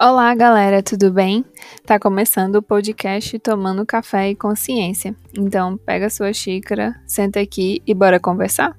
Olá, galera, tudo bem? Tá começando o podcast Tomando Café e Consciência. Então, pega sua xícara, senta aqui e bora conversar?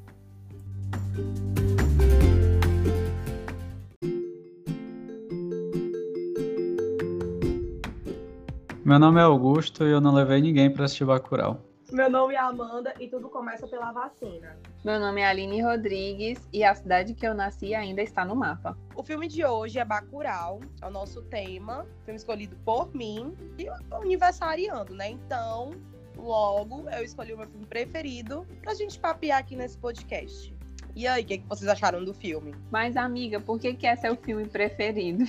Meu nome é Augusto e eu não levei ninguém para assistir Bacurau. Meu nome é Amanda e tudo começa pela vacina. Meu nome é Aline Rodrigues e a cidade que eu nasci ainda está no mapa. O filme de hoje é Bacurau, é o nosso tema, filme escolhido por mim e aniversariando, né? Então, logo eu escolhi o meu filme preferido pra gente papear aqui nesse podcast. E aí, o que, que vocês acharam do filme? Mas, amiga, por que, que é seu filme preferido?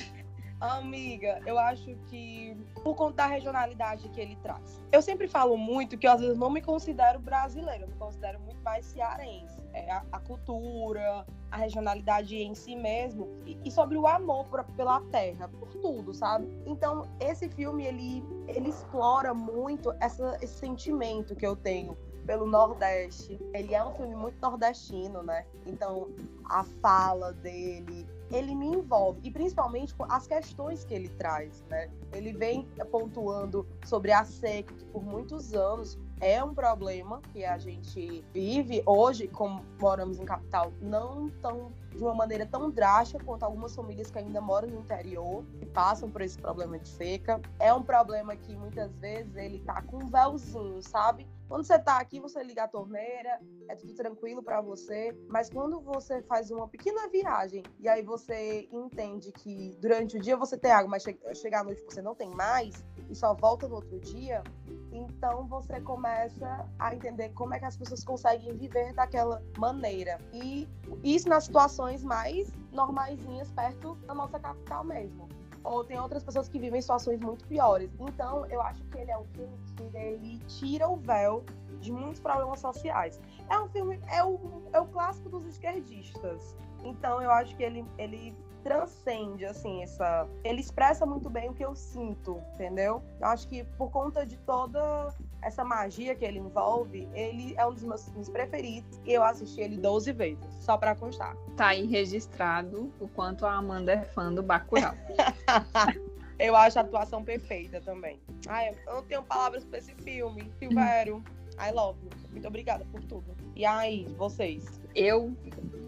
Amiga, eu acho que por conta da regionalidade que ele traz. Eu sempre falo muito que eu, às vezes não me considero brasileiro, eu me considero muito mais cearense. É, a, a, cultura, a regionalidade em si mesmo e, e sobre o amor por, pela terra, por tudo, sabe? Então, esse filme ele, ele explora muito essa, esse sentimento que eu tenho pelo Nordeste. Ele é um filme muito nordestino, né? Então, a fala dele, ele me envolve, e principalmente as questões que ele traz, né? Ele vem pontuando sobre a seca, que por muitos anos é um problema que a gente vive hoje, como moramos em capital, não tão de uma maneira tão drástica quanto algumas famílias que ainda moram no interior e passam por esse problema de seca. É um problema que muitas vezes ele tá com um véuzinho, sabe? Quando você tá aqui, você liga a torneira, é tudo tranquilo para você, mas quando você faz uma pequena viagem e aí você entende que durante o dia você tem água, mas chega à noite você não tem mais e só volta no outro dia, então você começa a entender como é que as pessoas conseguem viver daquela maneira. E isso nas situações mais normaisinhas perto da nossa capital mesmo. Ou tem outras pessoas que vivem situações muito piores. Então, eu acho que ele é um filme que ele tira o véu de muitos problemas sociais. É um filme, é o, é o clássico dos esquerdistas. Então, eu acho que ele, ele transcende, assim, essa. Ele expressa muito bem o que eu sinto, entendeu? Eu acho que por conta de toda essa magia que ele envolve, ele é um dos meus filmes preferidos e eu assisti ele 12 vezes, só para constar. Tá aí registrado o quanto a Amanda é fã do Bacurau. eu acho a atuação perfeita também. Ai, eu não tenho palavras para esse filme. Silvério, I love you. Muito obrigada por tudo. E aí, vocês? Eu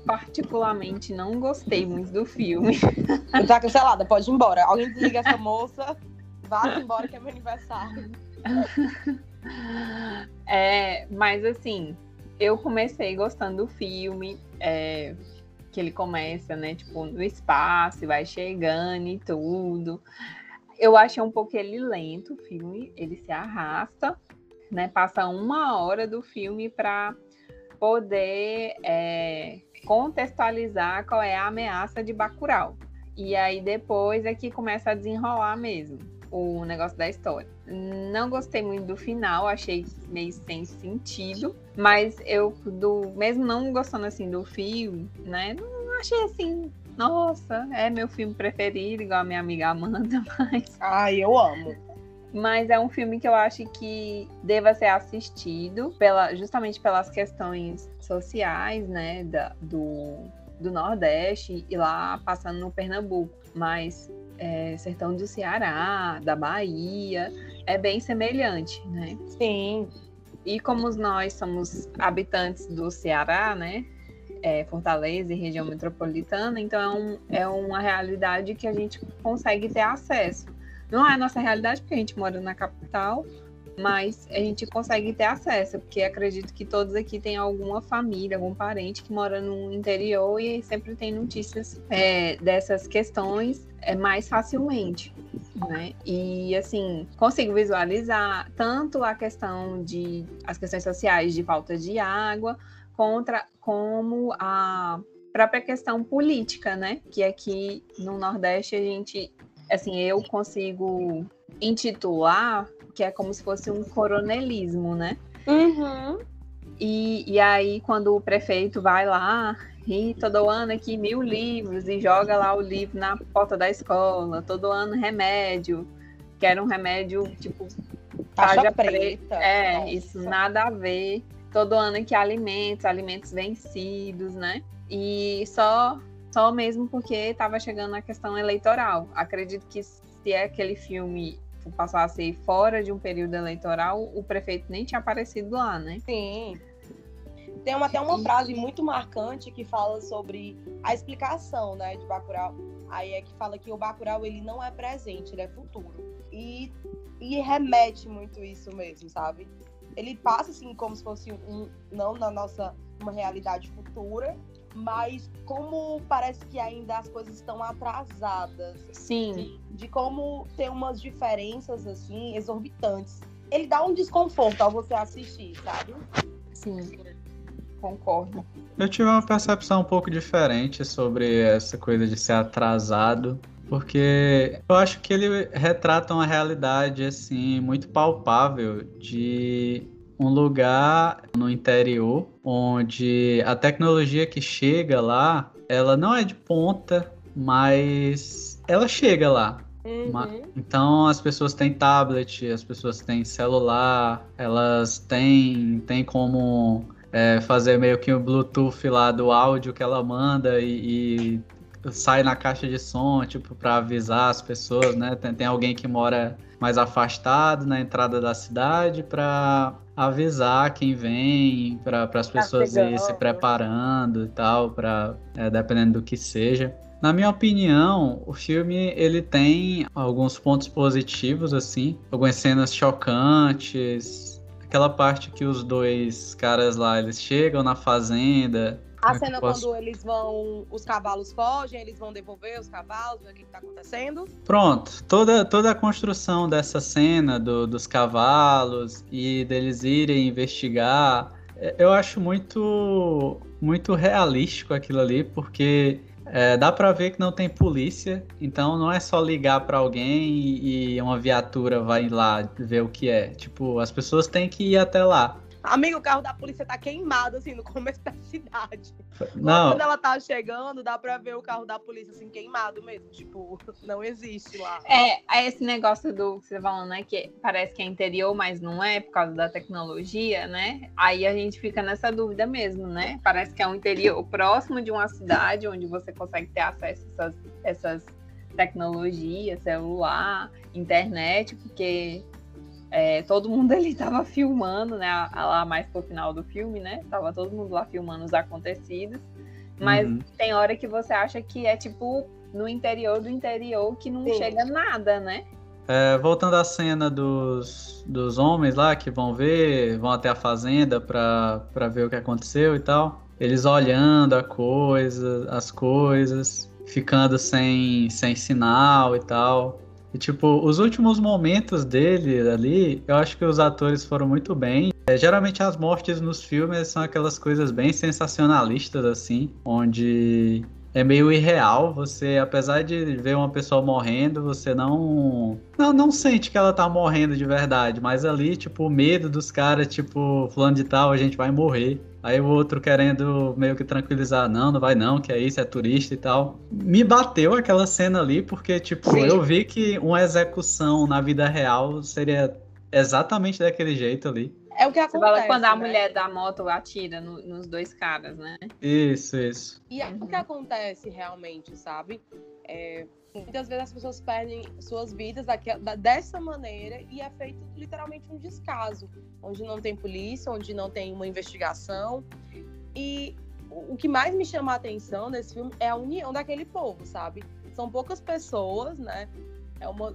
particularmente não gostei muito do filme. Tá cancelada, pode ir embora. Alguém desliga essa moça, vá embora que é meu aniversário. É, mas assim, eu comecei gostando do filme, é, que ele começa, né, tipo, no espaço, vai chegando e tudo. Eu achei um pouco ele lento, o filme, ele se arrasta, né, passa uma hora do filme para poder é, contextualizar qual é a ameaça de Bacurau. E aí depois é que começa a desenrolar mesmo o negócio da história. Não gostei muito do final, achei meio sem sentido, mas eu do mesmo não gostando assim do filme, né? Não achei assim, nossa, é meu filme preferido, igual a minha amiga Amanda, mas Ai, eu amo mas é um filme que eu acho que deva ser assistido pela, justamente pelas questões sociais, né, da, do, do Nordeste e lá passando no Pernambuco, mas é, sertão do Ceará, da Bahia, é bem semelhante, né? Sim. E como nós somos habitantes do Ceará, né, é, Fortaleza e região metropolitana, então é, um, é uma realidade que a gente consegue ter acesso. Não é a nossa realidade, porque a gente mora na capital, mas a gente consegue ter acesso, porque acredito que todos aqui têm alguma família, algum parente que mora no interior e sempre tem notícias é, dessas questões é, mais facilmente. Né? E assim, consigo visualizar tanto a questão de as questões sociais de falta de água, contra como a própria questão política, né? Que aqui no Nordeste a gente assim, eu consigo intitular que é como se fosse um coronelismo, né? Uhum. E, e aí, quando o prefeito vai lá e todo ano aqui mil livros e joga lá o livro na porta da escola, todo ano remédio, que era um remédio tipo taxa preta. preta. É, Nossa. isso nada a ver. Todo ano aqui alimentos, alimentos vencidos, né? E só só mesmo porque estava chegando a questão eleitoral. Acredito que se aquele filme passasse fora de um período eleitoral, o prefeito nem tinha aparecido lá, né? Sim. Tem uma, até uma frase muito marcante que fala sobre a explicação, né, de Bacurau. Aí é que fala que o Bacurau ele não é presente, ele é futuro. E, e remete muito isso mesmo, sabe? Ele passa assim como se fosse um não na nossa uma realidade futura, mas como parece que ainda as coisas estão atrasadas. Sim. De, de como tem umas diferenças assim exorbitantes. Ele dá um desconforto ao você assistir, sabe? Sim. Concordo. Eu tive uma percepção um pouco diferente sobre essa coisa de ser atrasado, porque eu acho que ele retrata uma realidade assim muito palpável de um lugar no interior onde a tecnologia que chega lá, ela não é de ponta, mas ela chega lá. Uhum. Então as pessoas têm tablet, as pessoas têm celular, elas têm, têm como é, fazer meio que o Bluetooth lá do áudio que ela manda e, e sai na caixa de som, tipo, para avisar as pessoas, né? Tem, tem alguém que mora mais afastado na entrada da cidade para avisar quem vem, para as pessoas tá ir se preparando e tal, para é, dependendo do que seja. Na minha opinião, o filme ele tem alguns pontos positivos assim, algumas cenas chocantes, aquela parte que os dois caras lá eles chegam na fazenda a é cena posso... quando eles vão, os cavalos fogem, eles vão devolver os cavalos, ver o que está acontecendo. Pronto, toda, toda a construção dessa cena do, dos cavalos e deles irem investigar, é, eu acho muito, muito realístico aquilo ali, porque é, dá para ver que não tem polícia, então não é só ligar para alguém e, e uma viatura vai lá ver o que é. Tipo, as pessoas têm que ir até lá. Amigo, o carro da polícia tá queimado, assim, no começo da cidade. Não. Quando ela tá chegando, dá pra ver o carro da polícia, assim, queimado mesmo. Tipo, não existe lá. É, é esse negócio do que você tá falando, né? Que parece que é interior, mas não é, por causa da tecnologia, né? Aí a gente fica nessa dúvida mesmo, né? Parece que é um interior próximo de uma cidade, onde você consegue ter acesso a essas, essas tecnologias, celular, internet, porque é, todo mundo ali estava filmando, né? Lá mais pro final do filme, né? Tava todo mundo lá filmando os acontecidos. Mas uhum. tem hora que você acha que é tipo no interior do interior que não Sim. chega nada, né? É, voltando à cena dos, dos homens lá que vão ver, vão até a fazenda para ver o que aconteceu e tal. Eles olhando a coisa, as coisas, ficando sem, sem sinal e tal. E, tipo, os últimos momentos dele ali, eu acho que os atores foram muito bem. É, geralmente as mortes nos filmes são aquelas coisas bem sensacionalistas, assim, onde é meio irreal. Você, apesar de ver uma pessoa morrendo, você não, não não sente que ela tá morrendo de verdade. Mas ali, tipo, o medo dos caras, tipo, fulano de tal, a gente vai morrer. Aí o outro querendo meio que tranquilizar, não, não vai não, que é isso, é turista e tal. Me bateu aquela cena ali, porque, tipo, Sim. eu vi que uma execução na vida real seria exatamente daquele jeito ali. É o que acontece. Você fala quando a né? mulher da moto atira no, nos dois caras, né? Isso, isso. E é o que acontece realmente, sabe? É, muitas vezes as pessoas perdem suas vidas daquela, dessa maneira e é feito literalmente um descaso, onde não tem polícia, onde não tem uma investigação. E o que mais me chama a atenção nesse filme é a união daquele povo, sabe? São poucas pessoas, né? É uma,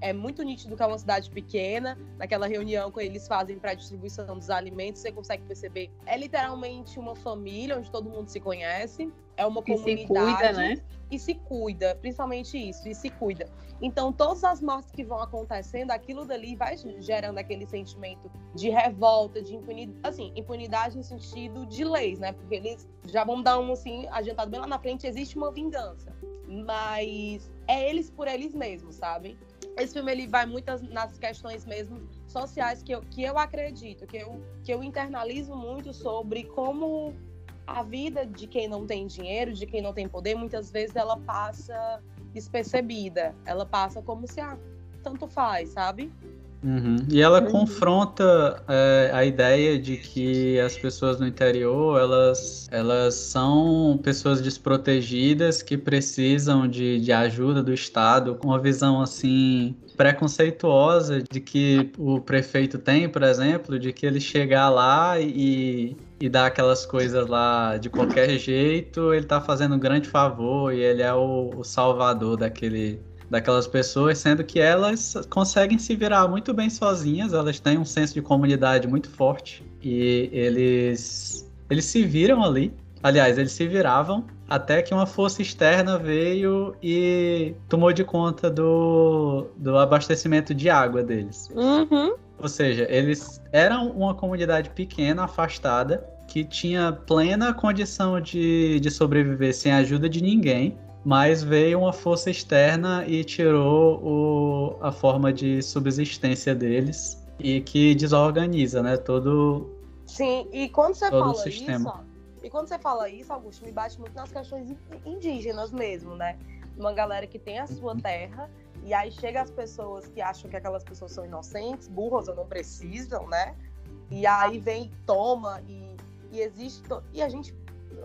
é muito nítido que é uma cidade pequena. Naquela reunião que eles fazem para a distribuição dos alimentos, você consegue perceber. É literalmente uma família onde todo mundo se conhece. É uma comunidade. E se cuida, né? E se cuida, principalmente isso, e se cuida. Então, todas as mortes que vão acontecendo, aquilo dali vai gerando aquele sentimento de revolta, de impunidade. Assim, impunidade no sentido de leis, né? Porque eles já vão dar um assim, adiantado bem lá na frente, existe uma vingança. Mas é eles por eles mesmos, sabe? esse filme ele vai muitas nas questões mesmo sociais que eu, que eu acredito, que eu, que eu internalizo muito sobre como a vida de quem não tem dinheiro, de quem não tem poder, muitas vezes ela passa despercebida. Ela passa como se, ah, tanto faz, sabe? Uhum. E ela uhum. confronta é, a ideia de que as pessoas no interior elas, elas são pessoas desprotegidas que precisam de, de ajuda do Estado, com uma visão assim preconceituosa de que o prefeito tem, por exemplo, de que ele chegar lá e, e dar aquelas coisas lá de qualquer jeito, ele tá fazendo um grande favor e ele é o, o salvador daquele, daquelas pessoas, sendo que elas conseguem se virar muito bem sozinhas, elas têm um senso de comunidade muito forte e eles eles se viram ali. Aliás, eles se viravam até que uma força externa veio e tomou de conta do, do abastecimento de água deles. Uhum. Ou seja, eles eram uma comunidade pequena, afastada, que tinha plena condição de, de sobreviver sem a ajuda de ninguém, mas veio uma força externa e tirou o, a forma de subsistência deles e que desorganiza, né, todo Sim, e quando você fala isso, e quando você fala isso, Augusto, me bate muito nas questões indígenas mesmo, né? Uma galera que tem a sua terra, e aí chega as pessoas que acham que aquelas pessoas são inocentes, burras ou não precisam, né? E aí vem, toma, e, e existe. E a gente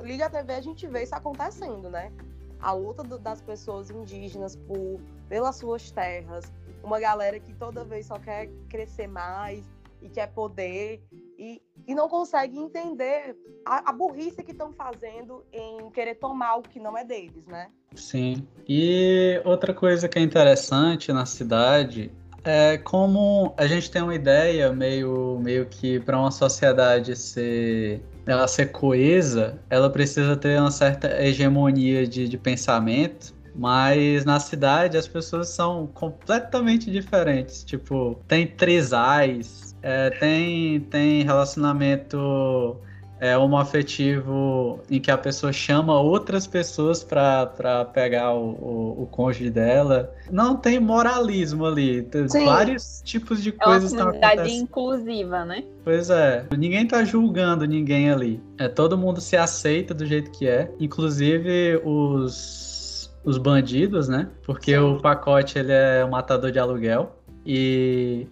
liga a TV, a gente vê isso acontecendo, né? A luta do, das pessoas indígenas por, pelas suas terras, uma galera que toda vez só quer crescer mais e quer poder e, e não consegue entender a, a burrice que estão fazendo em querer tomar algo que não é deles, né? Sim. E outra coisa que é interessante na cidade é como a gente tem uma ideia meio, meio que para uma sociedade ser ela ser coesa, ela precisa ter uma certa hegemonia de, de pensamento mas na cidade as pessoas são completamente diferentes. Tipo, tem trisais, é, tem, tem relacionamento é, homoafetivo em que a pessoa chama outras pessoas para pegar o, o, o, cônjuge dela. Não tem moralismo ali. Tem Sim. vários tipos de coisas é uma comunidade inclusiva, né? Pois é. Ninguém tá julgando ninguém ali. É, todo mundo se aceita do jeito que é. Inclusive os, os bandidos, né? Porque Sim. o pacote ele é um matador de aluguel. E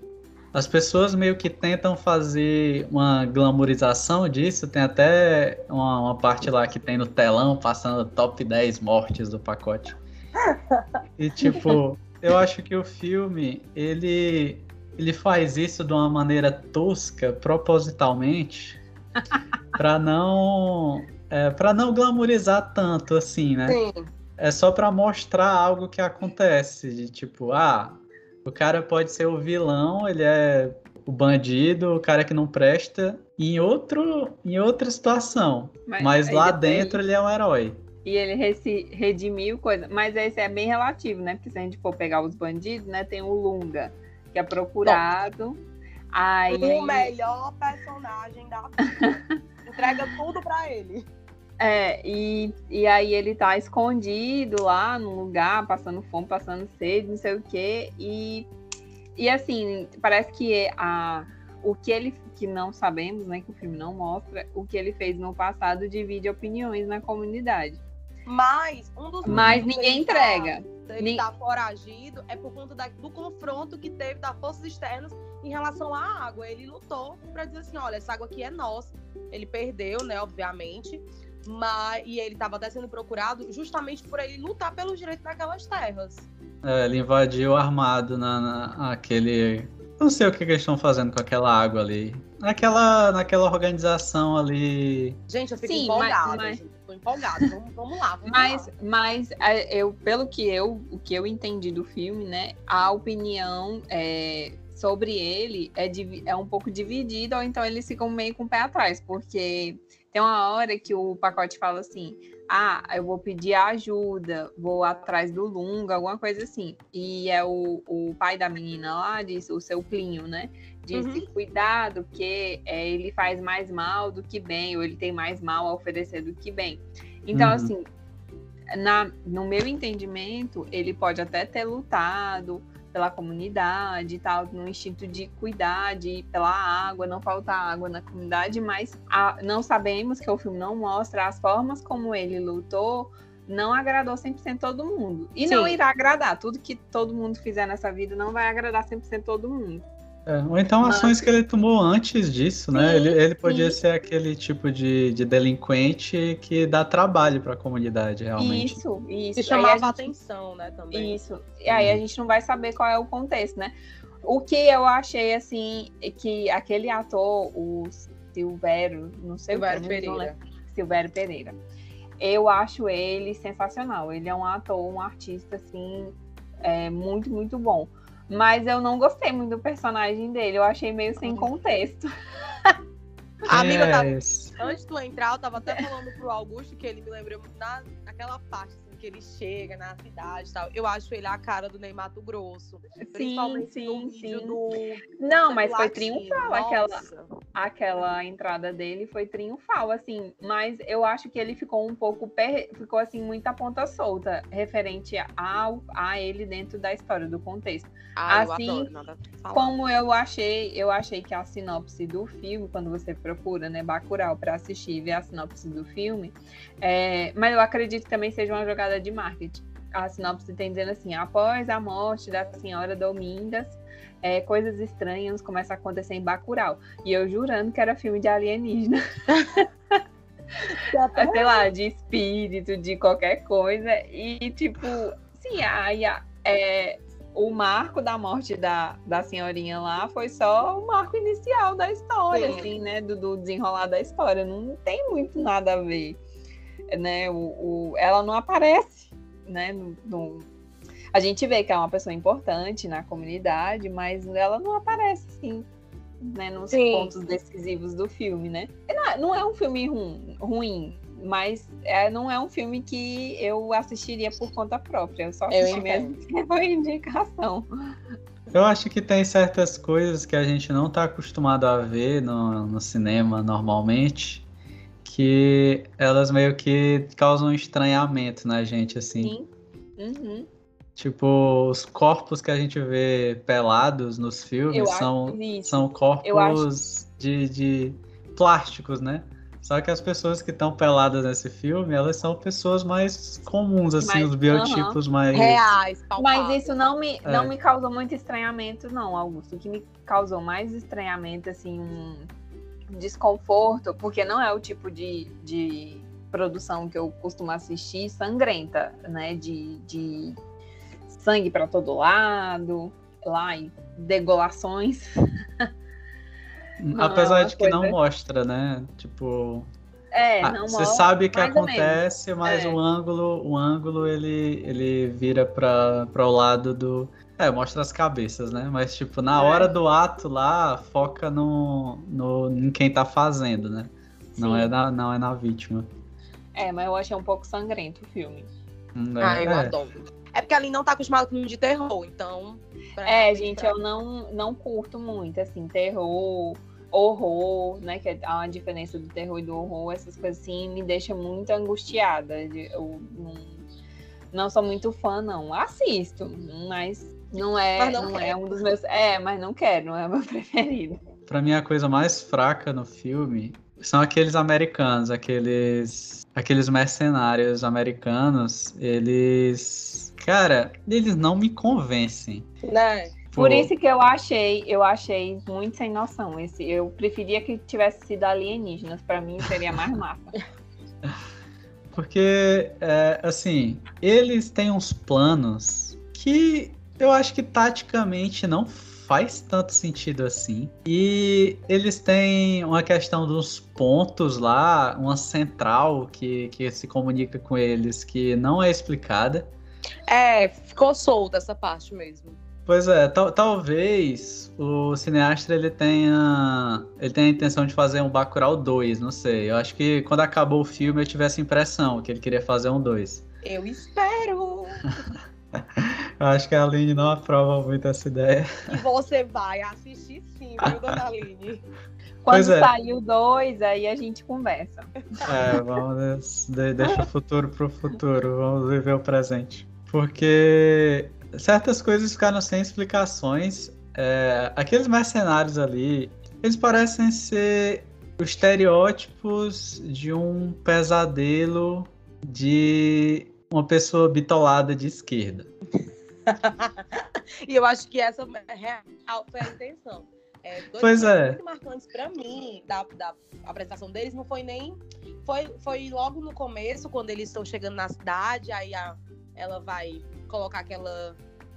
as pessoas meio que tentam fazer uma glamorização disso. Tem até uma, uma, parte lá que tem no telão passando top 10 mortes do pacote. E tipo, eu acho que o filme, ele, ele faz isso de uma maneira tosca, propositalmente, para não é, para não glamorizar tanto assim, né? Sim. É só para mostrar algo que acontece, de tipo, ah, o cara pode ser o vilão, ele é o bandido, o cara que não presta, em outro, em outra situação. Mas, mas lá dentro ele é um herói. E ele redimiu coisa. Mas esse é bem relativo, né? Porque se a gente for pegar os bandidos, né? Tem o Lunga, que é procurado. Aí... O melhor personagem da Entrega tudo para ele. É, e, e aí ele tá escondido lá num lugar, passando fome, passando sede, não sei o quê. E, e assim, parece que a, o que ele, que não sabemos, né, que o filme não mostra, o que ele fez no passado divide opiniões na comunidade. Mas um dos Mas ninguém entrega. Tá, ele tá foragido é por conta da, do confronto que teve das forças externas em relação à água. Ele lutou para dizer assim, olha, essa água aqui é nossa. Ele perdeu, né, obviamente. Mas, e ele estava até sendo procurado justamente por ele lutar pelos direitos daquelas terras. É, ele invadiu armado na, na aquele. Não sei o que, que eles estão fazendo com aquela água ali. Naquela, naquela organização ali. Gente, eu fico Sim, empolgada. Mas, mas... Tô empolgada. Vamos, vamos lá. Vamos mas, lá. mas é, eu, pelo que eu, o que eu entendi do filme, né? A opinião é, sobre ele é, é um pouco dividida, ou então eles ficam meio com o pé atrás, porque tem uma hora que o pacote fala assim: ah, eu vou pedir ajuda, vou atrás do Lunga, alguma coisa assim. E é o, o pai da menina lá, diz, o seu Plinho, né? Disse: uhum. cuidado, porque é, ele faz mais mal do que bem, ou ele tem mais mal a oferecer do que bem. Então, uhum. assim, na, no meu entendimento, ele pode até ter lutado pela comunidade e tal, no instinto de cuidar, de pela água, não faltar água na comunidade, mas a, não sabemos que o filme não mostra as formas como ele lutou, não agradou 100% todo mundo. E Sim. não irá agradar. Tudo que todo mundo fizer nessa vida não vai agradar 100% todo mundo. É, ou então ações que ele tomou antes disso, né? Sim, Ele, ele podia sim. ser aquele tipo de, de delinquente que dá trabalho para a comunidade, realmente. Isso, isso. Se chamava a gente- atenção, né, também. Isso. E aí a gente não vai saber qual é o contexto, né? O que eu achei, assim, é que aquele ator, o Silvério, não sei Silvério o que, Pereira. não lembro, Silvério Pereira. Eu acho ele sensacional. Ele é um ator, um artista, assim, é, muito, muito bom. Mas eu não gostei muito do personagem dele. Eu achei meio sem contexto. A amiga esse. Antes de tu entrar, eu tava até falando pro Augusto que ele me lembrou muito na, naquela parte que ele chega na cidade e tal. Eu acho ele a cara do Ney Mato Grosso. Sim, vídeo sim. do. Não, mas foi triunfal aquela, Nossa. aquela entrada dele foi triunfal, assim, mas eu acho que ele ficou um pouco, per- ficou assim, muita ponta solta, referente ao, a ele dentro da história, do contexto. Ah, Assim, eu adoro. Como eu achei, eu achei que a sinopse do filme, quando você procura, né, Bacurau, para assistir e ver a sinopse do filme, é, mas eu acredito que também seja uma jogada de marketing. A sinopse tem dizendo assim, após a morte da senhora Domingas, é, coisas estranhas começam a acontecer em Bacurau. E eu jurando que era filme de alienígena, sei lá, de espírito, de qualquer coisa. E, tipo, sim, aí a- é, o marco da morte da, da senhorinha lá foi só o marco inicial da história, Sim. assim, né? Do, do desenrolar da história. Não tem muito nada a ver. Né? O, o- ela não aparece, né? no- no- a gente vê que é uma pessoa importante na comunidade, mas ela não aparece, assim, né? Nos Sim. pontos decisivos do filme, né? Não é- não é um filme rum- ruim, mas é, não é um filme que eu assistiria por conta própria. Eu só Eu assisti mesmo porque foi indicação. Eu acho que tem certas coisas que a gente não está acostumado a ver no, no cinema normalmente, que elas meio que causam um estranhamento na gente, assim. Sim. Uhum. Tipo, os corpos que a gente vê pelados nos filmes Eu são, são corpos de, de plásticos, né? Só que as pessoas que estão peladas nesse filme, elas são pessoas mais comuns, assim, Mais- os biotipos mais. Reais, palpáveis. Mas isso não me, É. não me causou muito estranhamento, não, Augusto. O que me causou mais estranhamento, assim, um desconforto, porque não é o tipo de, de produção que eu costumo assistir sangrenta, né? De, de sangue para todo lado, lá e degolações. Não, Apesar é uma de que não coisa- mostra, né? Tipo, É, ah, não você mostra, sabe que acontece, mas É. o ângulo, o ângulo ele, ele vira para o lado do. É, mostra as cabeças, né? Mas, tipo, na É. hora do ato lá, foca no, no, em quem tá fazendo, né? Não é, na, não é na vítima. É, mas eu achei um pouco sangrento o filme. Hum, Ah, eu é. adoro. É porque ali não tá acostumado com filme de terror, então. É, gente, pra- eu não, não curto muito, assim, terror, horror, né? Que há uma diferença do terror e do horror, essas coisas assim, me deixa muito angustiada. de- Eu não, não sou muito fã, não. Assisto, mas não é, Mas não não é um dos meus. É, mas não quero, não é o meu preferido. Pra mim, a coisa mais fraca no filme são aqueles americanos, aqueles, aqueles mercenários americanos. Eles. Cara, eles não me convencem. Né? Por isso que eu achei, eu achei muito sem noção. Esse, eu preferia que tivesse sido alienígenas, pra mim seria mais massa. Porque, é, assim, eles têm uns planos que eu acho que taticamente não faz tanto sentido assim. E eles têm uma questão dos pontos lá, uma central que, que se comunica com eles que não é explicada. É, ficou solta essa parte mesmo. Pois é, tal- talvez o cineasta ele tenha, ele tenha a intenção de fazer um Bacurau 2, não sei. Eu acho que quando acabou o filme eu tive essa impressão que ele queria fazer um 2. Eu espero acho que a Aline não aprova muito essa ideia. que você vai assistir sim, viu, dona Aline? Quando é. sair o 2, aí a gente conversa. É, vamos de- deixa o futuro pro futuro, vamos viver o presente. Porque certas coisas ficaram sem explicações. É, aqueles mercenários ali, eles parecem ser os estereótipos de um pesadelo de uma pessoa bitolada de esquerda. e eu acho que essa real foi a intenção. É, dois Pois é. muito marcantes pra mim da, da apresentação deles não foi nem. Foi, foi logo no começo, quando eles estão chegando na cidade, aí a, ela vai colocar aquela.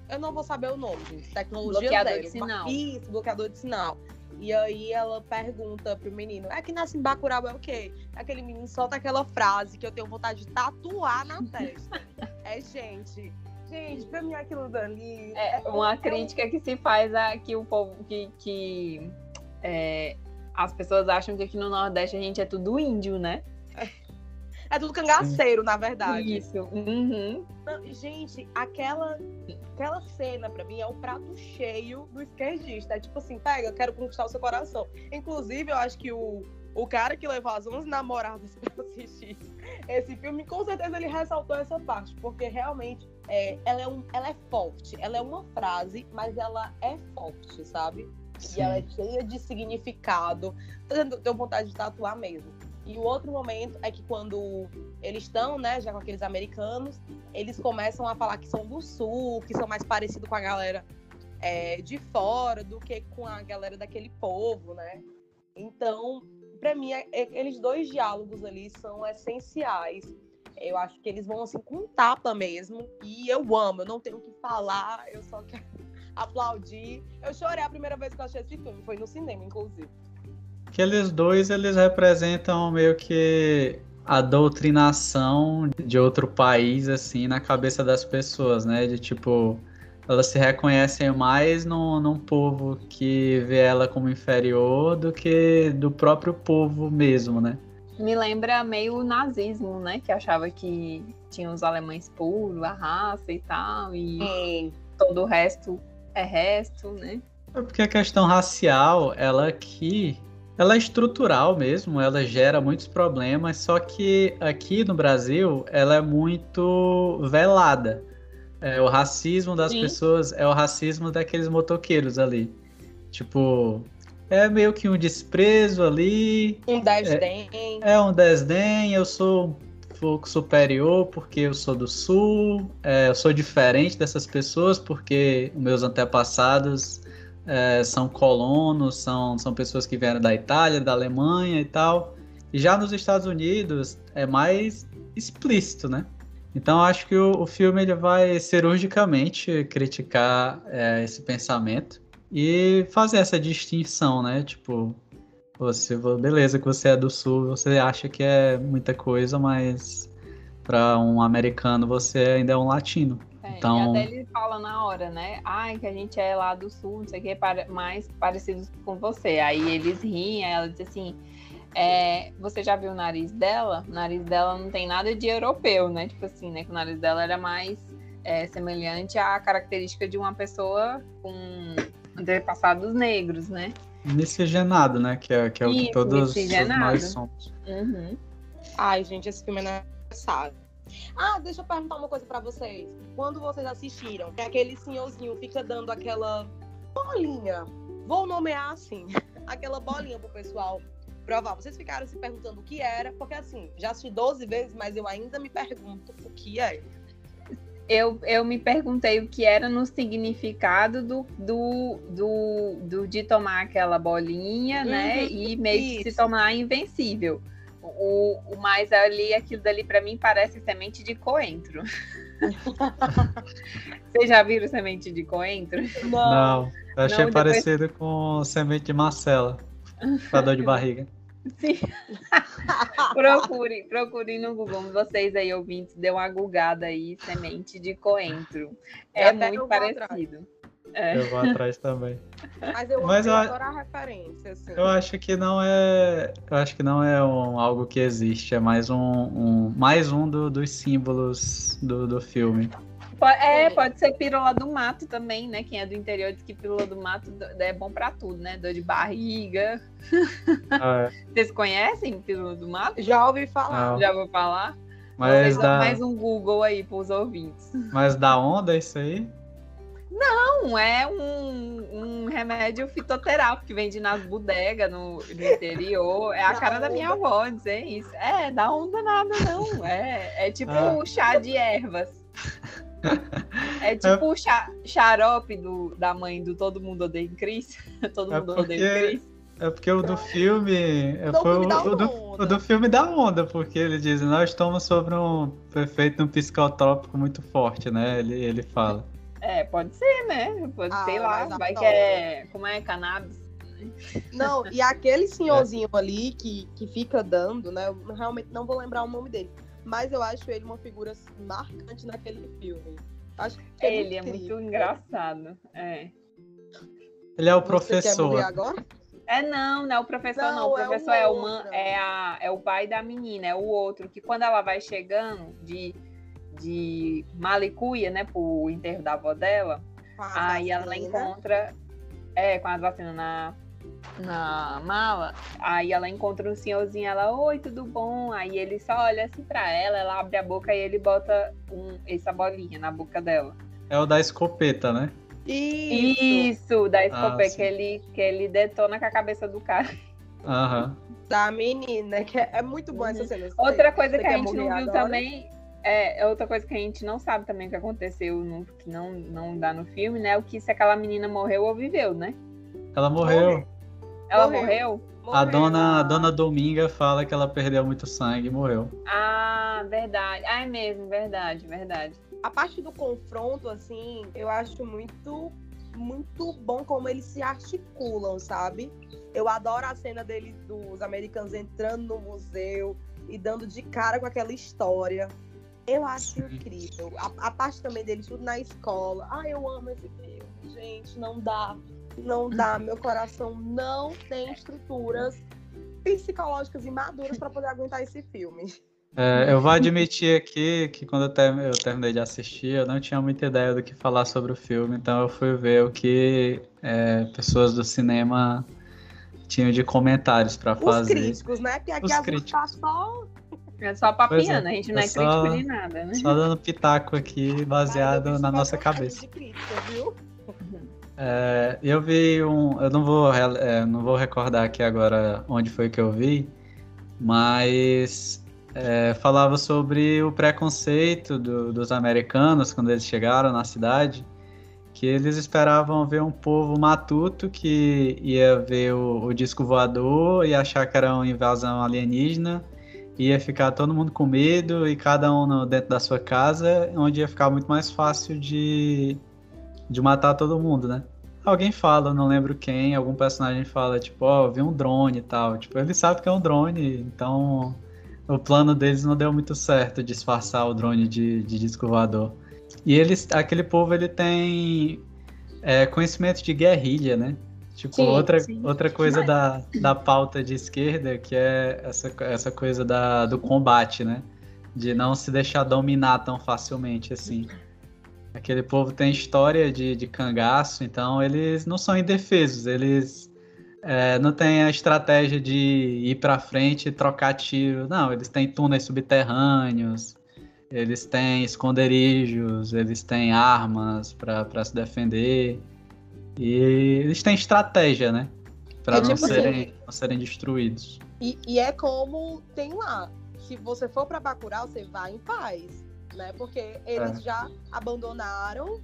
Eu não vou saber o nome, gente. Tecnologia Bloqueador zero. de sinal. Isso, bloqueador de sinal. E aí ela pergunta pro menino: é que nasce em Bacurau é o quê? Aquele menino solta aquela frase que eu tenho vontade de tatuar na testa. é, gente. Gente, pra mim aquilo dali. É uma crítica que se faz a que o povo que, que é, as pessoas acham que aqui no Nordeste a gente é tudo índio, né? É tudo cangaceiro, na verdade. Isso. Uhum. Gente, aquela, aquela cena pra mim é o prato cheio do esquerdista. É tipo assim, pega, eu quero conquistar o seu coração. Inclusive, eu acho que o, o cara que levou as 11 namoradas pra assistir esse filme, com certeza ele ressaltou essa parte, porque realmente é, ela, é um, ela é forte. Ela é uma frase, mas ela é forte, sabe? E ela é cheia de significado. Eu tenho vontade de tatuar mesmo. E o outro momento é que quando eles estão, né, já com aqueles americanos, eles começam a falar que são do sul, que são mais parecidos com a galera é, de fora do que com a galera daquele povo, né? Então, para mim, é- é- aqueles dois diálogos ali são essenciais. Eu acho que eles vão assim com tapa mesmo. E eu amo, eu não tenho o que falar, eu só quero aplaudir. Eu chorei a primeira vez que eu achei esse filme, foi no cinema, inclusive. Aqueles dois, eles representam meio que a doutrinação de outro país, assim, na cabeça das pessoas, né? De tipo, elas se reconhecem mais no, num povo que vê ela como inferior do que do próprio povo mesmo, né? Me lembra meio o nazismo, né? Que achava que tinha os alemães puros, a raça e tal, e Sim. todo o resto é resto, né? É porque a questão racial, ela aqui, ela é estrutural mesmo, ela gera muitos problemas, só que aqui no Brasil ela é muito velada. É, o racismo das Sim. pessoas é o racismo daqueles motoqueiros ali. Tipo, é meio que um desprezo ali, Um desdém. é um desdém, eu sou um pouco superior porque eu sou do sul, é, eu sou diferente dessas pessoas porque meus antepassados é, são colonos, são, são pessoas que vieram da Itália, da Alemanha e tal. E já nos Estados Unidos é mais explícito, né? Então acho que o, o filme ele vai cirurgicamente criticar é, esse pensamento e fazer essa distinção, né? Tipo, você, beleza, que você é do sul, você acha que é muita coisa, mas para um americano você ainda é um latino. É, Então- E até ele fala na hora, né? Ai, que a gente é lá do sul, não sei o que, mais parecidos com você. Aí eles riem, aí ela diz assim. é, você já viu o nariz dela? O nariz dela não tem nada de europeu, né? Tipo assim, né? Que o nariz dela era mais é, semelhante à característica de uma pessoa com antepassados negros, né? Miscigenado, né? Que é, que é o que todos nós somos. Uhum. Ai, gente, esse filme é necessário. Ah, deixa eu perguntar uma coisa pra vocês. Quando vocês assistiram, que aquele senhorzinho fica dando aquela bolinha, vou nomear assim, aquela bolinha pro pessoal provar. Vocês ficaram se perguntando o que era, porque assim, já assisti 12 vezes, mas eu ainda me pergunto o que é. eu, eu me perguntei o que era no significado do, do, do, do- de tomar aquela bolinha, né? Uhum, E meio que se isso. tornar invencível. O, o mais ali, aquilo dali para mim parece semente de coentro. Vocês já viram semente de coentro? Não, eu achei Não, depois- parecido com semente de Marcela, pra dor de barriga. Sim. procure, procure no Google. Vocês aí, ouvintes, dê uma gulgada aí, semente de coentro. É eu muito vou atrás. É. Eu vou atrás também. Mas eu, Mas eu a referência, assim. Eu acho que não é. Eu acho que não é um, algo que existe, é mais um, um- mais um do- dos símbolos do, do filme. É, pode ser pílula do mato também, né? Quem é do interior diz que pílula do mato é bom pra tudo, né? Dor de barriga. É, Vocês conhecem pílula do mato? Já ouvi falar. Não. Já vou falar? mas, dá, mais um Google aí pros ouvintes. mas dá onda isso aí? Não, é um, um remédio fitoterápico que vende nas bodegas no, no interior. É a Dá cara da minha onda. avó dizer isso. É, dá onda nada não. É, é tipo Ah. chá de ervas. É tipo o xa- xarope do, da mãe do Todo Mundo Odeia Cris. Todo É mundo porque- odeia Cris. É porque o do filme. é, Não, foi filme o, o do, onda. o do filme dá onda, porque ele diz, nós estamos sobre um efeito um psicotrópico muito forte, né? Ele, ele fala. É, pode ser, né? Pode, Ah, sei lá, vai que é. Como é? Cannabis? Não, e aquele senhorzinho ali que, que fica dando, né? Eu realmente não vou lembrar o nome dele. Mas eu acho ele uma figura assim, marcante naquele filme. Acho que Ele é incrível. muito engraçado. É. Ele é o Você quer professor. agora? É não, não é o professor, não. Não, O é o professor é o, man, é, a, é o pai da menina, é o outro, que quando ela vai chegando de, de Malicuia, né, pro enterro da avó dela, Com a aí ela vacina. encontra, é, com as vacinas na, na mala, aí ela encontra um senhorzinho, ela, oi, tudo bom? Aí ele só olha assim pra ela, ela abre a boca e ele bota um, essa bolinha na boca dela. É o da escopeta, né? Isso. Isso, da escopeta, sim. que ele, que ele detona com a cabeça do cara. Aham. Da menina, que é, é muito bom essa Uhum. cena. Outra coisa você que a gente não viu agora? também é, é outra coisa que a gente não sabe também o que aconteceu, no, que não, não dá no filme, né? O que se aquela menina morreu ou viveu, né? Ela morreu. Ela Morreu. morreu? A dona, a dona Dominga fala que ela perdeu muito sangue e morreu. Ah, verdade. Ah, é mesmo, verdade, verdade. A parte do confronto, assim, eu acho muito, muito bom como eles se articulam, sabe? Eu adoro a cena deles, dos americanos entrando no museu e dando de cara com aquela história. Eu acho incrível. A, a parte também deles, tudo na escola. Ah, eu amo esse filme. Gente, não dá. Não dá. Meu coração não tem estruturas psicológicas e maduras para poder aguentar esse filme. É, eu vou admitir aqui que quando eu, ter- eu terminei de assistir, eu não tinha muita ideia do que falar sobre o filme, então eu fui ver o que é, pessoas do cinema tinham de comentários para Os fazer. críticos, né? Porque aqui Os a gente tá só É só papiando, a gente não É é, só- crítico de nada, né? Só dando pitaco aqui, baseado Mas na vi nossa super cabeça. de crítica, viu? É, eu vi um. Eu não vou, é, não vou recordar aqui agora onde foi que eu vi, mas é, falava sobre o preconceito do- dos americanos quando eles chegaram na cidade, que eles esperavam ver um povo matuto que ia ver o, o disco voador e achar que era uma invasão alienígena, ia ficar todo mundo com medo e cada um no- dentro da sua casa, onde ia ficar muito mais fácil de de matar todo mundo, né? Alguém fala, não lembro quem, algum personagem fala, tipo, ó, vi um drone e tal. Tipo, ele sabe que é um drone, então o plano deles não deu muito certo, disfarçar o drone de, de disco voador. E eles, aquele povo, ele tem é, conhecimento de guerrilha, né? Tipo, Sim, outra, sim. outra coisa da, da pauta de esquerda, que é essa, essa coisa da, do combate, né? De não se deixar dominar tão facilmente assim. Aquele povo tem história de, de cangaço, então eles não são indefesos, eles é, não têm a estratégia de ir pra frente e trocar tiro. Não, eles têm túneis subterrâneos, eles têm esconderijos, eles têm armas para se defender. E eles têm estratégia, né? Para É não, tipo assim- serem, não serem destruídos. E, e é como tem lá. Se você for pra Bacurau, você vai em paz, né? Porque eles É. já abandonaram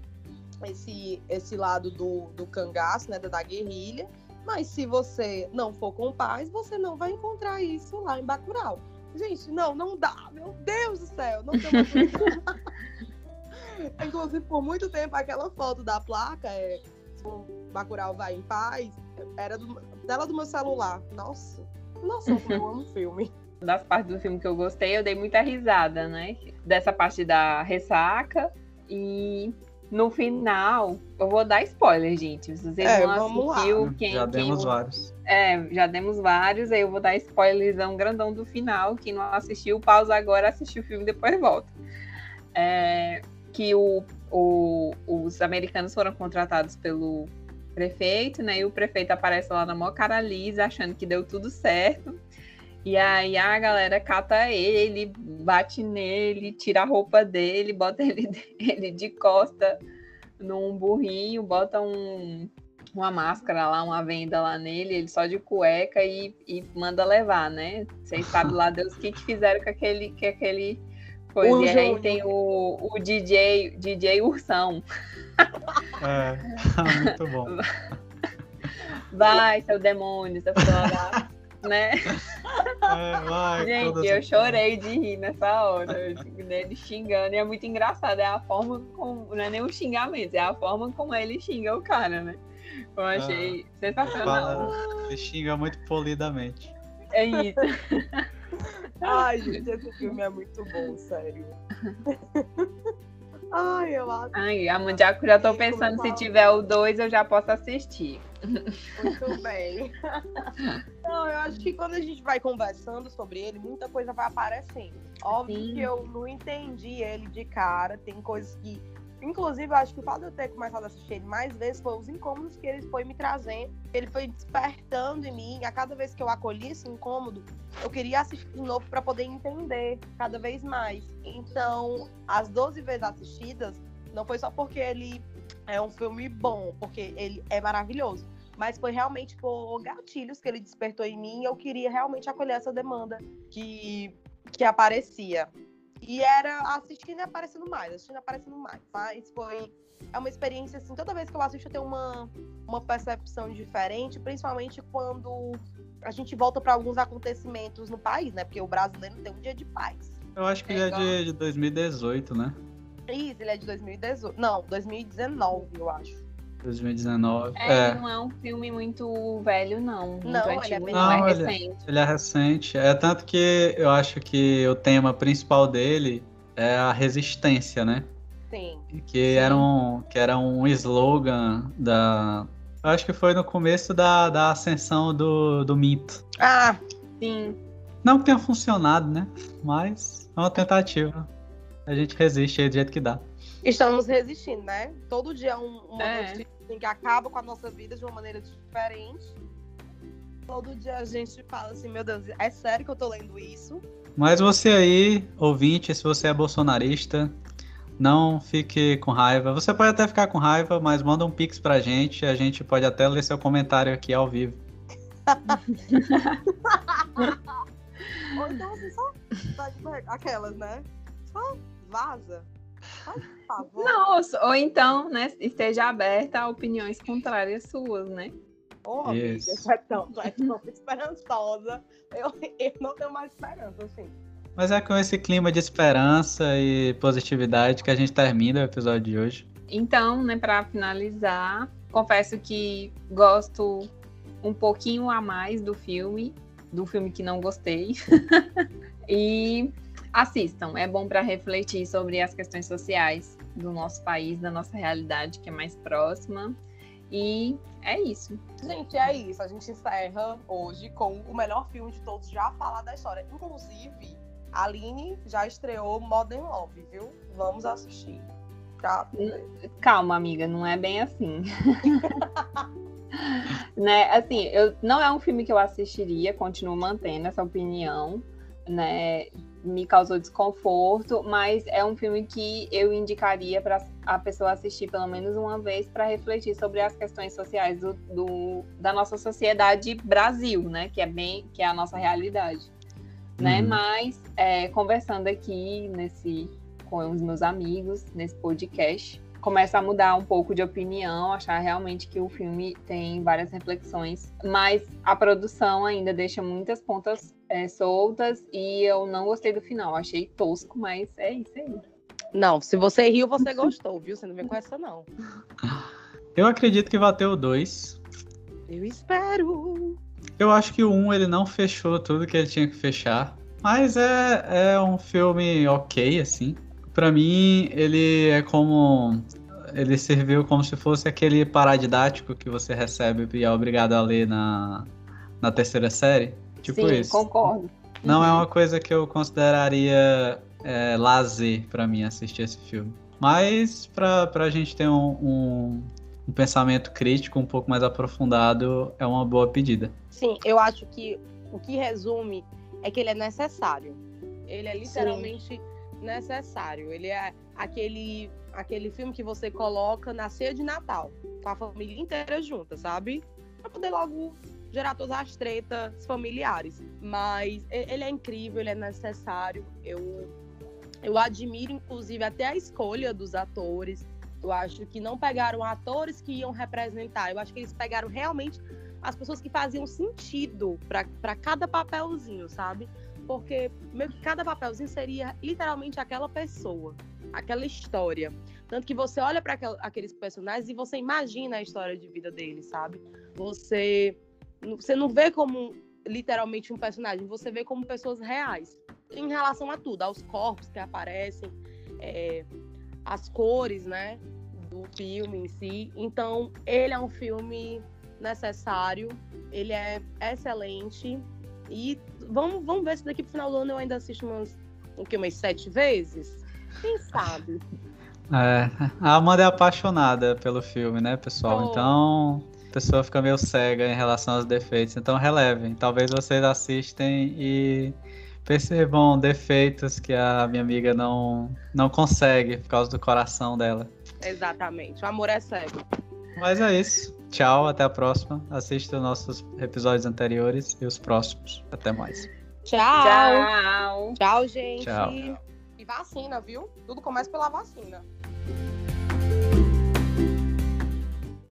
esse, esse lado do, do cangaço, né? Da, da guerrilha. Mas se você não for com paz, você não vai encontrar isso lá em Bacurau. Gente, não, não dá. Meu Deus do céu. Não tem. Inclusive, por muito tempo, aquela foto da placa é o Bacurau vai em paz, era do, dela do meu celular. Nossa, nossa, como eu amo o filme. Das partes do filme que eu gostei, eu dei muita risada, né? Dessa parte da ressaca. E no final, eu vou dar spoiler, gente. Se vocês É, não vamos lá. assistiu, quem, Já quem demos o- vários. É, já demos vários, aí eu vou dar spoilerzão grandão do final. Quem não assistiu, pausa agora, assiste o filme e depois volta. É, que o, o- os americanos foram contratados pelo prefeito, né? E o prefeito aparece lá na maior cara lisa, achando que deu tudo certo. E aí a galera cata ele, bate nele, tira a roupa dele, bota ele, ele de costa num burrinho, bota um, uma máscara lá, uma venda lá nele, ele só de cueca e, e manda levar, né? Vocês sabem lá Deus o que, que fizeram com aquele, com aquele Pois O e aí Júnior. tem o, o DJ, DJ Ursão. É, muito bom. Vai, seu demônio, seu filho né? É, vai, Gente, eu chorei de rir nessa hora, dele xingando, e é muito engraçado, é a forma como, não é nem o xingamento, é a forma como ele xinga o cara, né? Eu achei sensacional. Fala, ele xinga muito polidamente. É isso. Ai, gente, esse filme é muito bom, sério. Ai, eu acho Ai, a Mandiaco já tô Sim, pensando, se tiver o 2, eu já posso assistir. muito bem. Não, eu acho que quando a gente vai conversando sobre ele, muita coisa vai aparecendo. Óbvio Sim. que eu não entendi ele de cara, tem coisas que. Inclusive, eu acho que o fato de eu ter começado a assistir ele mais vezes foi os incômodos que ele foi me trazendo. Ele foi despertando em mim. A cada vez que eu acolhi esse incômodo, eu queria assistir de novo para poder entender cada vez mais. Então, as 12 vezes assistidas, não foi só porque ele é um filme bom, porque ele é maravilhoso. Mas foi realmente por gatilhos que ele despertou em mim e eu queria realmente acolher essa demanda que, que aparecia. E era assistindo e aparecendo mais, assistindo e aparecendo mais. Mas foi. É uma experiência assim, toda vez que eu assisto eu tenho uma, uma percepção diferente, principalmente quando a gente volta para alguns acontecimentos no país, né? Porque o brasileiro tem um dia de paz. Eu acho que É ele é de, de 2018, né? Isso, ele é de 2018. Não, 2019, eu acho. 2019. É, É, não é um filme muito velho, não. Muito Não, ele é antigo, bem não, é ele- recente. ele é recente. É tanto que eu acho que o tema principal dele é a resistência, né? Sim. Que era um, que era um slogan da. Eu acho que foi no começo da, da ascensão do, do Minto. Ah, Sim. Não que tenha funcionado, né? Mas é uma tentativa. A gente resiste aí do jeito que dá. estamos resistindo, né? Todo dia é um, uma É. notícia assim, que acaba com a nossa vida de uma maneira diferente. Todo dia a gente fala assim, meu Deus, é sério que eu tô lendo isso? Mas você aí, ouvinte, se você é bolsonarista, não fique com raiva. Você pode até ficar com raiva, mas manda um pix pra gente. A gente pode até ler seu comentário aqui ao vivo. Ou então assim, só ver- aquelas, né? Só vaza. Não, ou- então, né, esteja aberta a opiniões contrárias suas, né? Ô, amiga, Isso. tu é tão, tu é tão esperançosa. Eu, eu não tenho mais esperança, assim. Mas é com esse clima de esperança e positividade que a gente termina o episódio de hoje. Então, né, para finalizar, confesso que gosto um pouquinho a mais do filme, do filme que não gostei. e assistam, é bom para refletir sobre as questões sociais do nosso país, da nossa realidade que é mais próxima. E é isso. Gente, é isso. A gente encerra hoje com o melhor filme de todos já falar da história. Inclusive, a Aline já estreou Modern Love, viu? Vamos assistir. Tá? Calma, amiga, não é bem assim. né, assim, eu, não é um filme que eu assistiria, continuo mantendo essa opinião, né? Me causou desconforto, mas é um filme que eu indicaria para a pessoa assistir pelo menos uma vez para refletir sobre as questões sociais do, do- da nossa sociedade Brasil, né? Que é bem, que é a nossa realidade, né? Uhum. Mas é, conversando aqui nesse com os meus amigos nesse podcast, começa a mudar um pouco de opinião, achar realmente que o filme tem várias reflexões, mas a produção ainda deixa muitas pontas é, soltas e eu não gostei do final, achei tosco, mas é isso aí. Não, se você riu, você gostou, viu? Você não vem com essa, não. Eu acredito que vai ter o 2. Eu espero. Eu acho que o 1 ele não fechou tudo que ele tinha que fechar. Mas é, é um filme ok, assim. Pra mim, ele é como. Ele serviu como se fosse aquele paradidático que você recebe e é obrigado a ler na, na terceira série. Tipo Sim, isso. concordo. Não é uma coisa que eu consideraria é, lazer pra mim assistir esse filme. Mas pra, pra gente ter um, um, um pensamento crítico um pouco mais aprofundado, é uma boa pedida. Sim, eu acho que o que resume é que ele é necessário. Ele é literalmente necessário. Ele é aquele, aquele filme que você coloca na ceia de Natal, com a família inteira junta, sabe? Pra poder logo gerar todas as tretas familiares. Mas ele é incrível, ele é necessário. Eu Eu admiro, inclusive, até a escolha dos atores. Eu acho que não pegaram atores que iam representar. Eu acho que eles pegaram realmente as pessoas que faziam sentido para cada papelzinho, sabe? Porque cada papelzinho seria literalmente aquela pessoa, aquela história. Tanto que você olha para aqueles personagens e você imagina a história de vida deles, sabe? Você, você não vê como literalmente um personagem, você vê como pessoas reais. Em relação a tudo, aos corpos que aparecem, é, as cores, né? Do filme em si. Então, ele é um filme necessário, ele é excelente. E vamos, vamos ver se daqui pro final do ano eu ainda assisto umas, o que, umas sete vezes? Quem sabe? É, a Amanda é apaixonada pelo filme, né, pessoal? Oh. Então, a pessoa fica meio cega em relação aos defeitos. Então, relevem. Talvez vocês assistem e percebam defeitos que a minha amiga não, não consegue por causa do coração dela. Exatamente. O amor é cego. Mas é isso. Tchau, até a próxima. Assista os nossos episódios anteriores e os próximos. Até mais. Tchau. Tchau. Tchau, gente. Tchau. E vacina, viu? Tudo começa pela vacina.